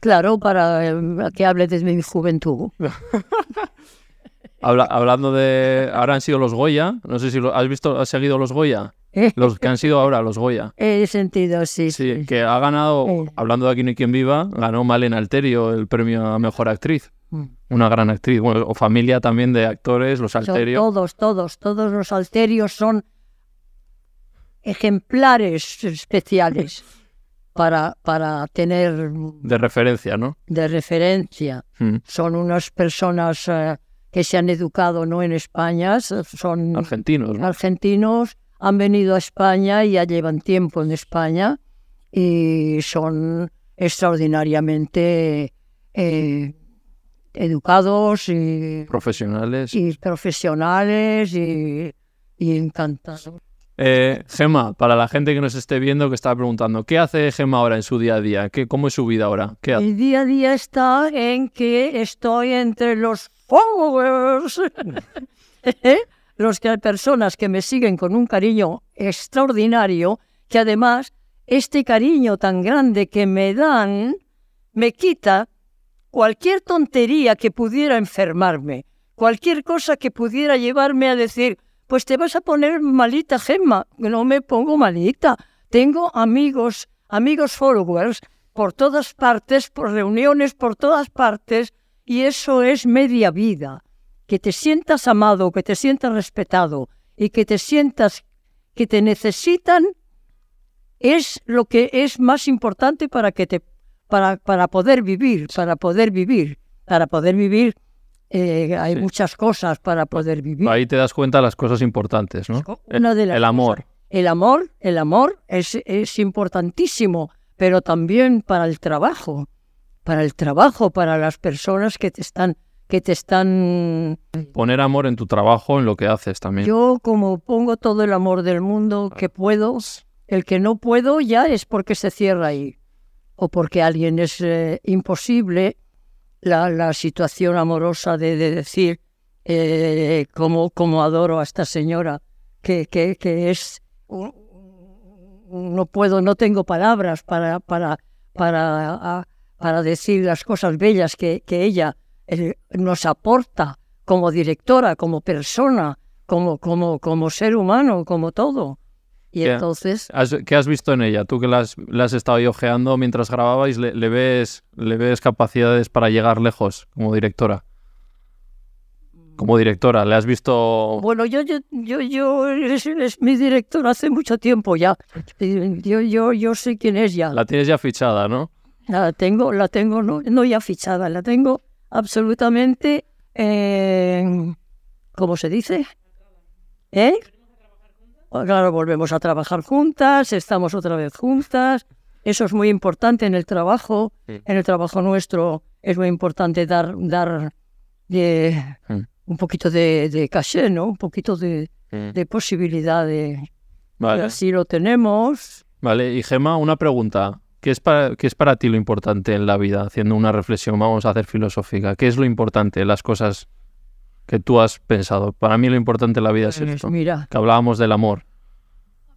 Claro, para eh, que hable de mi juventud. [laughs] Habla- hablando de. Ahora han sido los Goya. No sé si lo, has visto, has seguido los Goya. [laughs] Los que han sido ahora los Goya. He sentido, sí. Sí, que ha ganado, hablando de Aquí no hay quien viva, ganó Malena Alterio el premio a mejor actriz. Mm. Una gran actriz. Bueno, o familia también de actores, los Son Alterio. todos, todos, todos los alterios son ejemplares especiales para, para tener De referencia, ¿no? de referencia. Mm. Son unas personas eh, que se han educado no en España, son Argentinos, ¿no? argentinos, han venido a España y ya llevan tiempo en España y son extraordinariamente eh, educados y, Profesionales. y profesionales y, y encantados. Eh, Gema, para la gente que nos esté viendo, que está preguntando, ¿qué hace Gema ahora en su día a día? ¿Qué, ¿Cómo es su vida ahora? ¿Qué hace? El día a día está en que estoy entre los followers, [laughs] ¿Eh? Los que personas que me siguen con un cariño extraordinario, que además este cariño tan grande que me dan me quita cualquier tontería que pudiera enfermarme, cualquier cosa que pudiera llevarme a decir, pues te vas a poner malita, Gemma. No me pongo malita. Tengo amigos, amigos followers por todas partes, por reuniones por todas partes, y eso es media vida. Que te sientas amado, que te sientas respetado y que te sientas que te necesitan es lo que es más importante para que te para, para poder vivir, para poder vivir, para poder vivir eh, hay Sí. muchas cosas para poder vivir. Ahí te das cuenta de las cosas importantes, ¿no? Una de las el amor. cosas- El amor, el amor es, es importantísimo, pero también para el trabajo, para el trabajo, para las personas que te están, que te están. Poner amor en tu trabajo, en lo que haces también. Yo como pongo todo el amor del mundo que puedo, el que no puedo ya es porque se cierra ahí o porque alguien es eh, imposible la, la situación amorosa de, de decir eh, cómo, cómo adoro a esta señora que, que, que es no puedo no tengo palabras para para para, a- para decir las cosas bellas que, que ella nos aporta como directora como persona como como como ser humano como todo y Ya. entonces Has- ¿Qué has visto en ella? Tú que la has, la has estado ojeando mientras grababais, le, le ves, ¿le ves capacidades para llegar lejos como directora? Como directora, ¿le has visto...? Bueno, yo, yo, yo, yo es, es mi director hace mucho tiempo ya. Yo, yo, yo sé quién es ya. La tienes ya fichada, ¿no? La tengo, la tengo, no, no ya fichada, la tengo absolutamente, eh, ¿cómo se dice? ¿Eh? Oh, Claro, volvemos a trabajar juntas, estamos otra vez juntas. Eso es muy importante en el trabajo. Sí. En el trabajo nuestro es muy importante dar, dar eh, Mm. un poquito de, de caché, ¿no? Un poquito de, de posibilidad de... Vale. Así lo tenemos. Vale, y Gema, una pregunta. ¿Qué es, para, ¿Qué es para ti lo importante en la vida? Haciendo una reflexión, vamos a hacer filosófica. ¿Qué es lo importante, las cosas que tú has pensado? Para mí lo importante en la vida es Pues esto. mira, Que hablábamos del amor.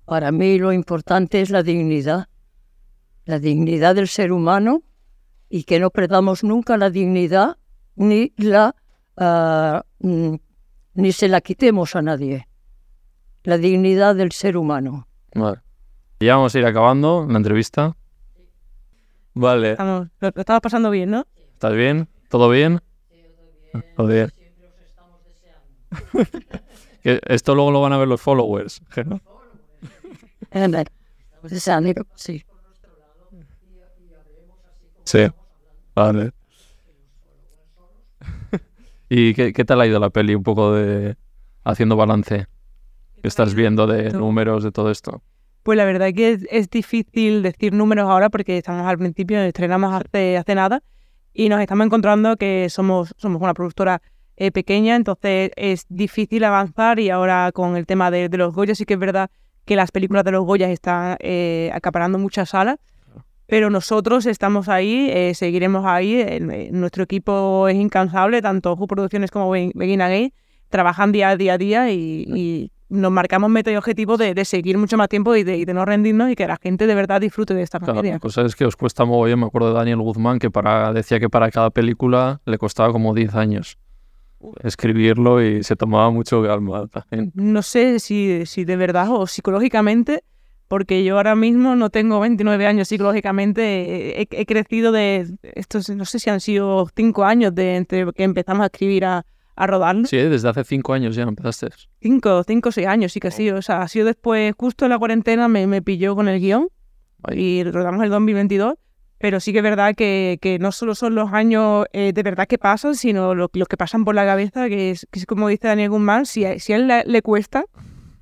Para mí lo importante es la dignidad, la dignidad del ser humano y que no perdamos nunca la dignidad ni la ah, mm, ni se la quitemos a nadie. La dignidad del ser humano. Vale. Ya vamos a ir acabando la entrevista. Vale. Estamos, lo, lo estamos pasando bien, ¿no? ¿Estás bien? ¿Todo bien? Todo bien. Que esto luego lo van a ver los followers. Gema. O sea, digo, sí. Sí. Vale. [laughs] ¿Y qué, qué tal ha ido la peli? Un poco de haciendo balance. ¿Qué estás viendo de números, de todo esto? Pues la verdad que es, es difícil decir números ahora porque estamos al principio, estrenamos hace, hace nada y nos estamos encontrando que somos, somos una productora eh, pequeña, entonces es difícil avanzar y ahora con el tema de, de los Goya sí que es verdad que las películas de los Goyas están eh, acaparando muchas salas. Pero nosotros estamos ahí, eh, seguiremos ahí. nuestro equipo es incansable, tanto Who Producciones como Be- Begin Again, trabajan día a día día y, y nos marcamos meta y objetivo de, de seguir mucho más tiempo y de, y de no rendirnos y que la gente de verdad disfrute de esta Claro, materia. la cosa es que os cuesta mogollón. Me acuerdo de Daniel Guzmán que para, decía que para cada película le costaba como 10 años escribirlo y se tomaba mucho calma también. No sé si, si de verdad o psicológicamente, porque yo ahora mismo no tengo 29 años psicológicamente, he, he crecido de estos, no sé si han sido 5 años de entre que empezamos a escribir a, a rodarlo. Sí, desde hace 5 años ya empezaste. 5, 5 o 6 años sí que ha sido. O sea, ha sido después, justo en la cuarentena me, me pilló con el guion Ahí. y rodamos el 2022. Pero sí que es verdad que, que no solo son los años eh, de verdad que pasan, sino lo- los que pasan por la cabeza, que es, que es como dice Daniel Guzmán, si si a él le, le cuesta,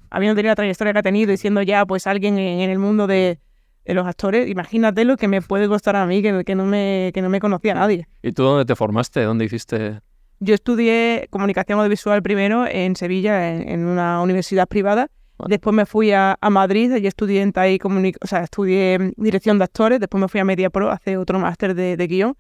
habiendo tenido la trayectoria que ha tenido y siendo ya pues alguien en, en el mundo de, de los actores, imagínate lo que me puede costar a mí, que, que, no, me, que no me conocía nadie. ¿Y tú dónde te formaste? ¿Dónde hiciste? Yo estudié comunicación audiovisual primero en Sevilla, en, en una universidad privada. Vale. Después me fui a, a Madrid, allí estudié en TAI, o sea, estudié dirección de actores. Después me fui a Media Pro a hacer otro máster de, de guion.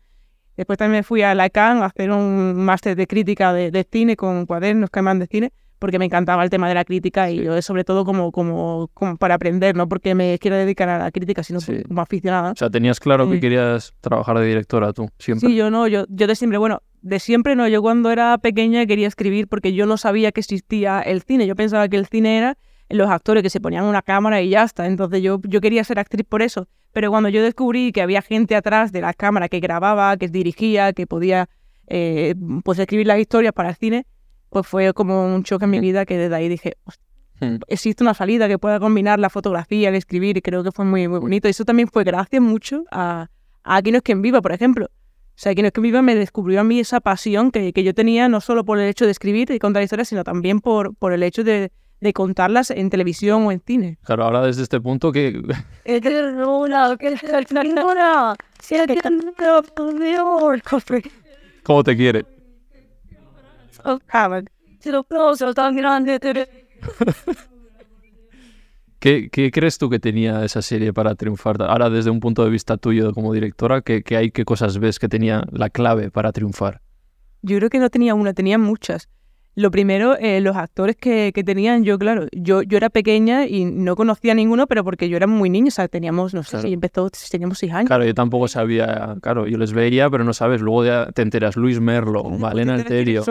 Después también me fui a la CAN a hacer un máster de crítica de, de cine con cuadernos que de cine, porque me encantaba el tema de la crítica y yo sobre todo como, como, como para aprender, no porque me quiera dedicar a la crítica, sino Sí. como aficionada. O sea, tenías claro que Sí. querías trabajar de directora tú, siempre. Sí, yo no, yo, yo de siempre, bueno, de siempre no, yo cuando era pequeña quería escribir porque yo no sabía que existía el cine, yo pensaba que el cine era los actores que se ponían una cámara y ya está, entonces yo, yo quería ser actriz por eso, pero cuando yo descubrí que había gente atrás de la cámara que grababa, que dirigía, que podía eh, pues escribir las historias para el cine, pues fue como un choque en mi vida que desde ahí dije, Hmm. existe una salida que pueda combinar la fotografía, el escribir, y creo que fue muy, muy bonito. Y eso también fue gracias mucho a, a Aquí no es quien viva, por ejemplo. O sea, Aquí no es quien viva me descubrió a mí esa pasión que, que yo tenía, no solo por el hecho de escribir y contar historias, sino también por, por el hecho de, de contarlas en televisión o en cine. Claro, ahora desde este punto que ¡Qué ternura! ¡Qué ternura! ¡Qué ternura, por Dios! cómo te quiere. Vale. ¡Qué aplauso tan grande! [laughs] ¿Qué, qué crees tú que tenía esa serie para triunfar? Ahora desde un punto de vista tuyo como directora, ¿qué, qué hay, qué cosas ves que tenía la clave para triunfar? Yo creo que no tenía una, tenía muchas. Lo primero, eh, los actores que, que tenían, yo, claro, yo, yo era pequeña y no conocía a ninguno, pero porque yo era muy niña, o sea, teníamos, no sé Claro. si empezó, teníamos seis años. Claro, yo tampoco sabía, claro, yo les veía, pero no sabes, luego ya te enteras, Luis Merlo, Malena Alterio,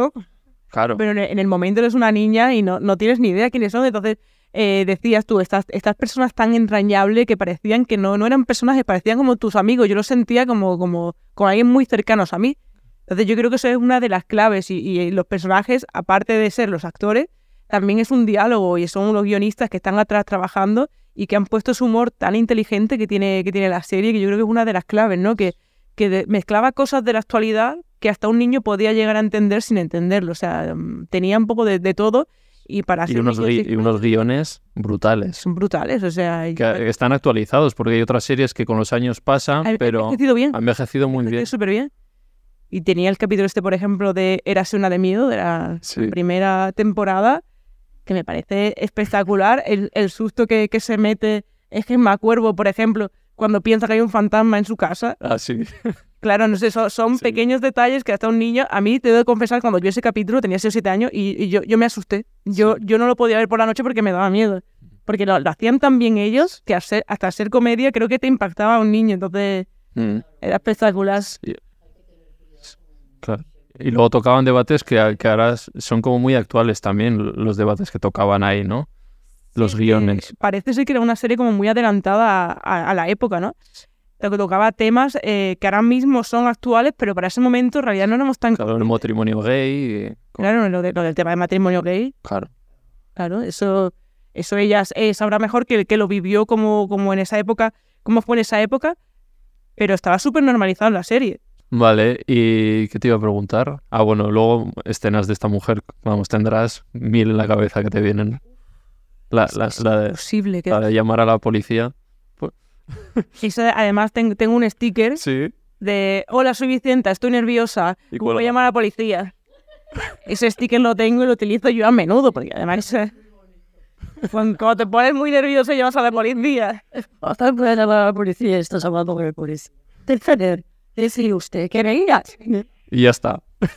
claro. Pero en el momento eres una niña y no, no tienes ni idea quiénes son, entonces eh, decías tú, estas, estas personas tan entrañables que parecían que no, no eran personajes, parecían como tus amigos, yo los sentía como, como, como alguien muy cercanos a mí. Entonces yo creo que eso es una de las claves y, los personajes, aparte de ser los actores, también es un diálogo y son los guionistas que están atrás trabajando y que han puesto ese humor tan inteligente que tiene, que tiene la serie, que yo creo que es una de las claves, ¿no? Que, que mezclaba cosas de la actualidad que hasta un niño podía llegar a entender sin entenderlo. O sea, mm, tenía un poco de todo y para Y unos, gui- y unos guiones brutales, son brutales. O sea, que están actualizados, porque hay otras series que con los años pasan, ha pero envejecido bien. han envejecido muy bien. súper bien. Y tenía el capítulo este, por ejemplo, de Érase una de miedo, de la Sí. primera temporada, que me parece espectacular. El, el susto que, que se mete es que Cuervo, por ejemplo, cuando piensa que hay un fantasma en su casa. Ah, sí. Claro, no sé, son, son Sí. pequeños detalles que hasta un niño, a mí te debo confesar, cuando vi ese capítulo, tenía 6 o 7 años y, y yo, yo me asusté. Yo, yo no lo podía ver por la noche porque me daba miedo. Porque lo, lo hacían tan bien ellos que ser- hasta ser comedia creo que te impactaba a un niño. Entonces Mm, era espectacular. claro. Y luego tocaban debates que, que ahora son como muy actuales también, los debates que tocaban ahí, ¿no? Los Sí, guiones. Parece ser que era una serie como muy adelantada a, a- a la época, ¿no? Lo que tocaba temas eh, que ahora mismo son actuales, pero para ese momento en realidad no éramos tan... Claro, el matrimonio gay. y- Claro, lo, de- lo del tema de matrimonio gay, Claro. claro, eso, eso ella eh, sabrá mejor que el que lo vivió como, como en esa época, cómo fue en esa época, pero estaba súper normalizado en la serie. Vale, ¿y qué te iba a preguntar? Ah, bueno, luego escenas de esta mujer, vamos, tendrás mil en la cabeza que te vienen. La, la, de, que... la de llamar a la policía. [laughs] Eso, además, ten- tengo un sticker Sí. de Hola, soy Vicenta, estoy nerviosa, Y voy a llamar a la policía. [laughs] Ese sticker lo tengo y lo utilizo yo a menudo, porque además... eh, Cuando, te pones muy nervioso llamas a la policía. Hasta puede llamar a la policía, estás hablando con el policía. Defender, decir usted, que veías. Y ya está. [laughs]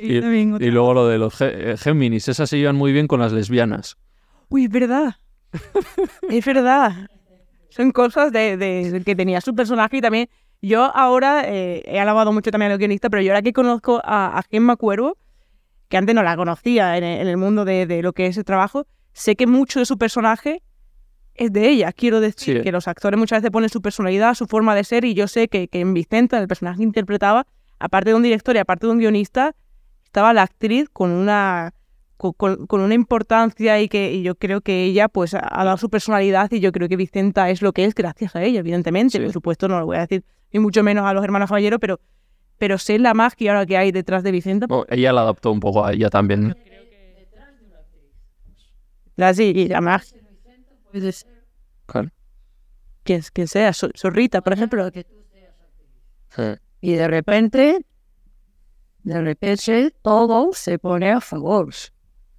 Y, y luego lo de los eh, Géminis, esas se llevan muy bien con las lesbianas. Uy, es verdad. es verdad. Son cosas de, de- que tenía su personaje y también yo ahora eh, he alabado mucho también a los guionistas, pero yo ahora que conozco a, a Gemma Cuervo, que antes no la conocía en el, en el mundo de, de lo que es el trabajo, sé que mucho de su personaje es de ella. Quiero decir Sí. que los actores muchas veces ponen su personalidad, su forma de ser y yo sé que, que en Vicenta, el personaje que interpretaba, aparte de un director y aparte de un guionista, estaba la actriz con una con, una importancia y que y yo creo que ella pues ha, dado su personalidad y yo creo que Vicenta es lo que es gracias a ella, evidentemente. Sí. Por supuesto, no lo voy a decir ni mucho menos a los hermanos Caballero, pero, pero sé la magia ahora que hay detrás de Vicenta. Bueno, ella la adaptó un poco a ella también. La, sí, y la magia, Puede ser Claro. quien, quien sea, Zorrita, por ejemplo. que. Y de repente, de repente, todo se pone a favor.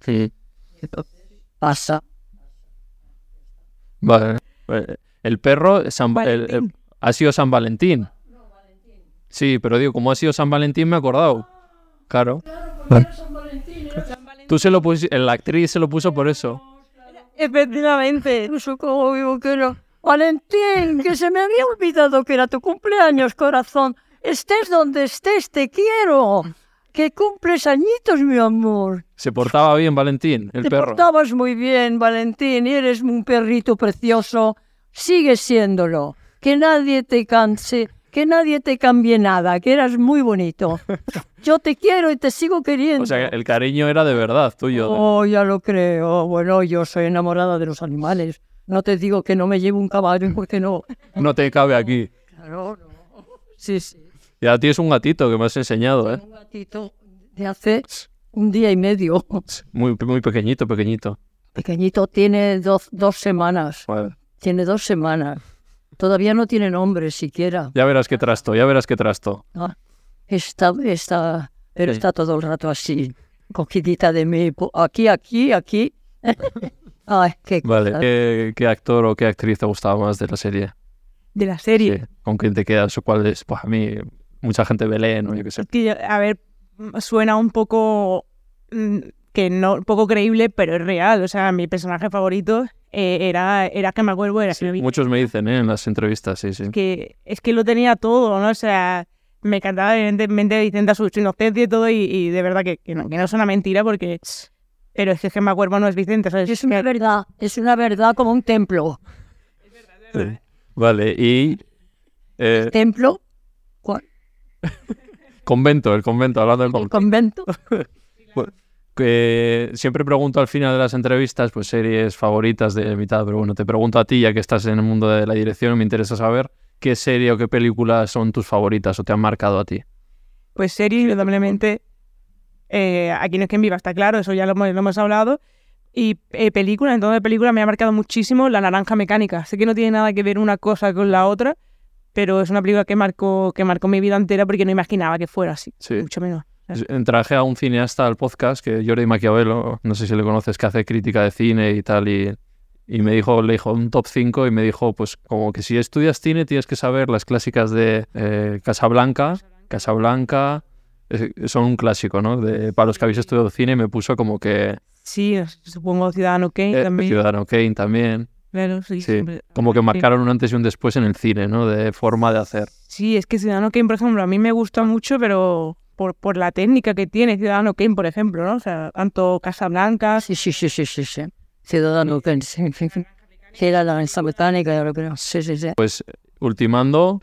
Sí. Pasa. Vale. Eh, El perro San el- el- Valentín. ha sido San Valentín. Sí, pero digo, como ha sido San Valentín me he acordado. Claro. Tú se lo pusiste, la actriz se lo puso por eso. Efectivamente. Como digo que era Valentín, que se me había olvidado que era tu cumpleaños, corazón. Estés donde estés, te quiero. Que cumples añitos, mi amor. Se portaba bien Valentín, el te perro. portabas muy bien, Valentín, y eres un perrito precioso. Sigue siéndolo. Que nadie te canse, que nadie te cambie nada, que eras muy bonito. [laughs] Yo te quiero y te sigo queriendo. O sea, el cariño era de verdad tuyo. Oh, ya lo creo. Bueno, yo soy enamorada de los animales. No te digo que no me llevo un caballo porque no. No te cabe aquí. Claro, no. Sí, sí. Y a ti es un gatito que me has enseñado, ¿eh? Un gatito de hace un día y medio. Muy, muy pequeñito, pequeñito. Pequeñito, tiene dos, dos semanas. Vale. Tiene dos semanas. Todavía no tiene nombre siquiera. Ya verás qué trasto, ya verás qué trasto. Ah, Está, está, pero Sí. está todo el rato así, cogidita de mí. Aquí, aquí, aquí. [laughs] Ay, qué Vale. ¿Qué, qué actor o qué actriz te gustaba más de la serie? De la serie. Sí. ¿Con quién te quedas o cuál es? Pues a mí, mucha gente Belén o yo qué sé. Es que, a ver, suena un poco mm, que no, poco creíble, pero es real. O sea, mi personaje favorito eh, era, era Gemma Cuervo, era Sí, Gemma muchos me dicen, ¿eh? En las entrevistas, sí, sí. que es que lo tenía todo, ¿no? O sea, me encantaba evidentemente Vicenta su, su inocencia y todo, y, y de verdad que, que, no, que no es una mentira porque... Pero es que Gemma Cuervo no es Vicenta, ¿sabes? Es una verdad, es una verdad como un templo. Sí. Vale, y... eh, ¿Templo? [laughs] Convento, el convento, hablando del ¿El convento. convento? [laughs] que siempre pregunto al final de las entrevistas, pues series favoritas de mitad, pero bueno, te pregunto a ti, ya que estás en el mundo de la dirección, me interesa saber qué serie o qué películas son tus favoritas o te han marcado a ti. Pues serie, indudablemente, eh, Aquí no es quien viva, está claro, eso ya lo hemos, lo hemos hablado. Y eh, película, en toda película me ha marcado muchísimo La Naranja Mecánica. Sé que no tiene nada que ver una cosa con la otra, pero es una película que marcó, que marcó mi vida entera porque no imaginaba que fuera así, Sí. mucho menos. Traje a un cineasta al podcast, que Jordi Maquiavelo, no sé si le conoces, que hace crítica de cine y tal, y, y me dijo, le dijo un top 5 y me dijo, pues como que si estudias cine tienes que saber las clásicas de eh, Casablanca, Casablanca, son un clásico, ¿no? De, para los que habéis estudiado cine me puso como que Sí, supongo Ciudadano Kane eh, también. Ciudadano Kane también, Claro, sí, sí, siempre- como que sí. marcaron un antes y un después en el cine, ¿no? De forma de hacer. Sí, es que Ciudadano Kane, por ejemplo, a mí me gusta mucho, pero por, por la técnica que tiene Ciudadano Kane, por ejemplo, ¿no? O sea, tanto Casablanca, Sí, sí, sí, sí, sí, sí. Ciudadano Kane, sí, sí, sí. Sí, era la danza botánica, yo lo creo. Sí, sí, sí. Pues ultimando.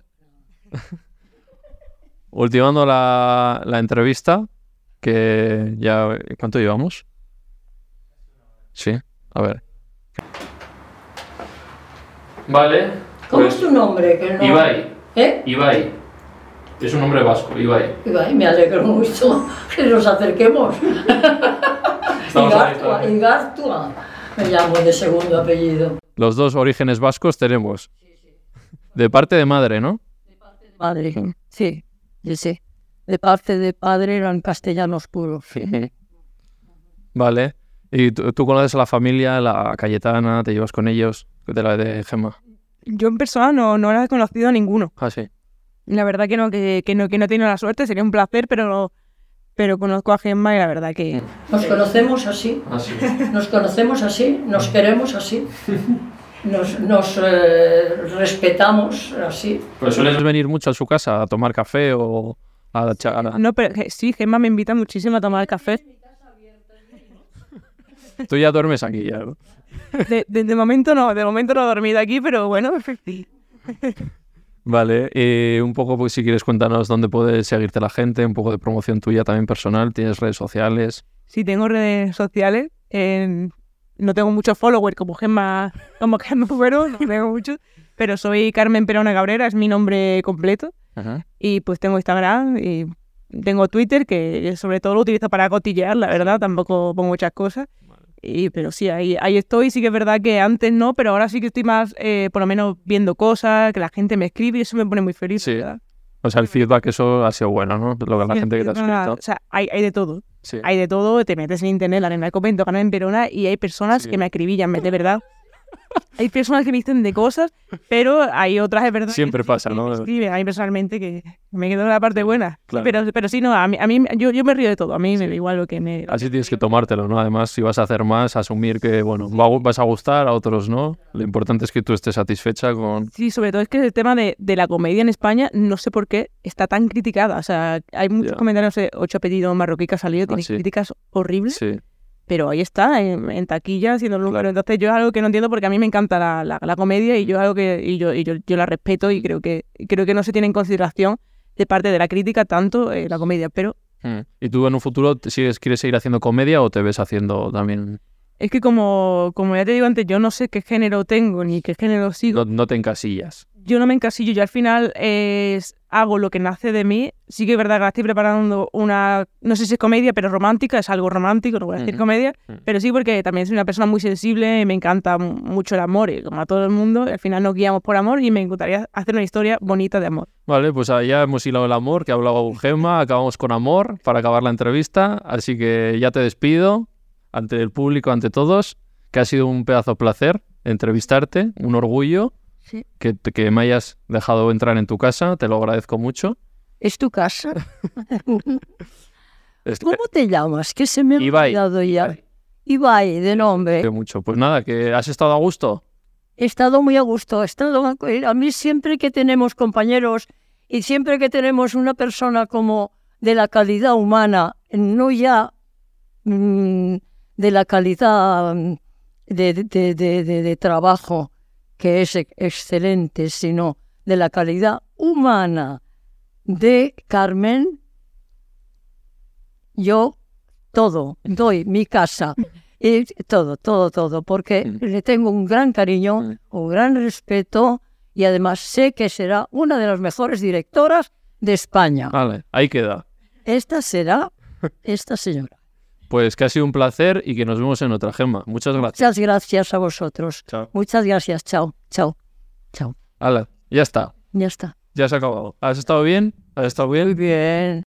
ultimando la, la entrevista. Que ya. ¿Cuánto llevamos? Sí, a ver. Vale. ¿Cómo es tu nombre? Que no... Pues, Ibai. ¿Eh? Ibai. Es un nombre vasco, Ibai. Ibai, me alegro mucho que nos acerquemos. Igartua. Igartua. Me llamo de segundo apellido. Los dos orígenes vascos tenemos. De parte de madre, ¿no? Padre, sí, sí, sí. De parte de padre eran castellanos puros. Vale. ¿Y tú, tú conoces a la familia, la Cayetana, te llevas con ellos? De la de Gemma. Yo en persona no, no la he conocido a ninguno. Ah, sí. La verdad que no, que, que no, que no he tenido la suerte, sería un placer, pero no- pero conozco a Gemma y la verdad que Nos conocemos así, Ah, sí. nos conocemos así, nos queremos así, nos, nos eh, respetamos así. ¿Pero sueles venir mucho a su casa a tomar café o a, cha- a- no, pero que- sí, Gemma me invita muchísimo a tomar café. Tú ya duermes aquí ya, ¿no? De, de- de momento no, de momento no he dormido aquí, pero bueno, [laughs] sí. Vale, eh, un poco pues si quieres cuéntanos dónde puede seguirte la gente, un poco de promoción tuya también personal, tienes redes sociales. Sí, tengo redes sociales. en- no tengo muchos followers como Gemma, como Gemma Fuero, no tengo muchos. Pero soy Carmen Perona Cabrera, es mi nombre completo. Y pues tengo Instagram y tengo Twitter, que sobre todo lo utilizo para cotillear, la verdad, tampoco pongo muchas cosas. Y, pero sí, ahí, ahí estoy. Sí que es verdad que antes no, pero ahora sí que estoy más, eh, por lo menos, viendo cosas, que la gente me escribe y eso me pone muy feliz. Sí. ¿verdad? O sea, el feedback eso ha sido bueno, ¿no? Lo que la Sí, gente que te ha escrito. O sea, hay, hay de todo. Sí. Hay de todo, te metes en internet, la arena del convento, Carmen Perona, y hay personas Sí. que me acribillan, de verdad. Hay personas que me dicen de cosas, pero hay otras, es verdad. que Siempre sí, pasa, que ¿no? escriben. A mí personalmente que me quedo en la parte buena. Claro. Pero, pero sí, no, a mí, a mí yo, yo me río de todo. A mí me da igual lo que me. Así tienes que tomártelo, ¿no? Además, si vas a hacer más, asumir que, bueno, va- vas a gustar, a otros no. Lo importante es que tú estés satisfecha con... Sí, sobre todo es que el tema de, de la comedia en España, no sé por qué, está tan criticada. O sea, hay muchos Ya. comentarios de ocho apellidos marroquí que ha salido, tiene sí. críticas horribles. Sí, pero ahí está, en, en taquilla, haciendo el número. Claro. Entonces yo es algo que no entiendo porque a mí me encanta la, la, la comedia y yo es algo que y yo, y yo, yo la respeto y creo que creo que no se tiene en consideración de parte de la crítica tanto eh, la comedia. Pero Mm. ¿Y tú en un futuro sigues, quieres seguir haciendo comedia o te ves haciendo también... es que como, como ya te digo antes, yo no sé qué género tengo ni qué género sigo. No, no te encasillas? Yo no me encasillo, yo al final es, hago lo que nace de mí. Sí que es verdad que estoy preparando una, no sé si es comedia, pero romántica, es algo romántico, no voy a decir Ujú. comedia, Ujú. pero sí porque también soy una persona muy sensible, me encanta mu- mucho el amor, y como a todo el mundo, al final nos guiamos por amor y me encantaría hacer una historia bonita de amor. Vale, pues ya hemos hilado el amor, que ha hablado Gemma, acabamos con amor para acabar la entrevista, así que ya te despido ante el público, ante todos, que ha sido un pedazo de placer entrevistarte, un orgullo Sí. que, que me hayas dejado entrar en tu casa, te lo agradezco mucho. ¿Es tu casa? [laughs] ¿Cómo te llamas? Que se me ha Ibai. olvidado ya. Ibai, de nombre. mucho. Pues nada, que has estado a gusto. He estado muy a gusto. He estado a a mí siempre que tenemos compañeros y siempre que tenemos una persona como de la calidad humana, no ya mm, de la calidad mm, de, de- de- de- de trabajo, que es ex- excelente, sino de la calidad humana de Carmen, yo todo, doy mi casa, y todo, todo, todo, porque Mm. le tengo un gran cariño, Mm. un gran respeto y además sé que será una de las mejores directoras de España. Vale, ahí queda. Esta será esta señora. Pues que ha sido un placer y que nos vemos en otra Gemma. Muchas gracias. Muchas gracias a vosotros. Chao. Muchas gracias. Chao, chao, chao. Hala, ya está. Ya está. Ya se ha acabado. ¿Has estado bien? ¿Has estado bien? Muy bien.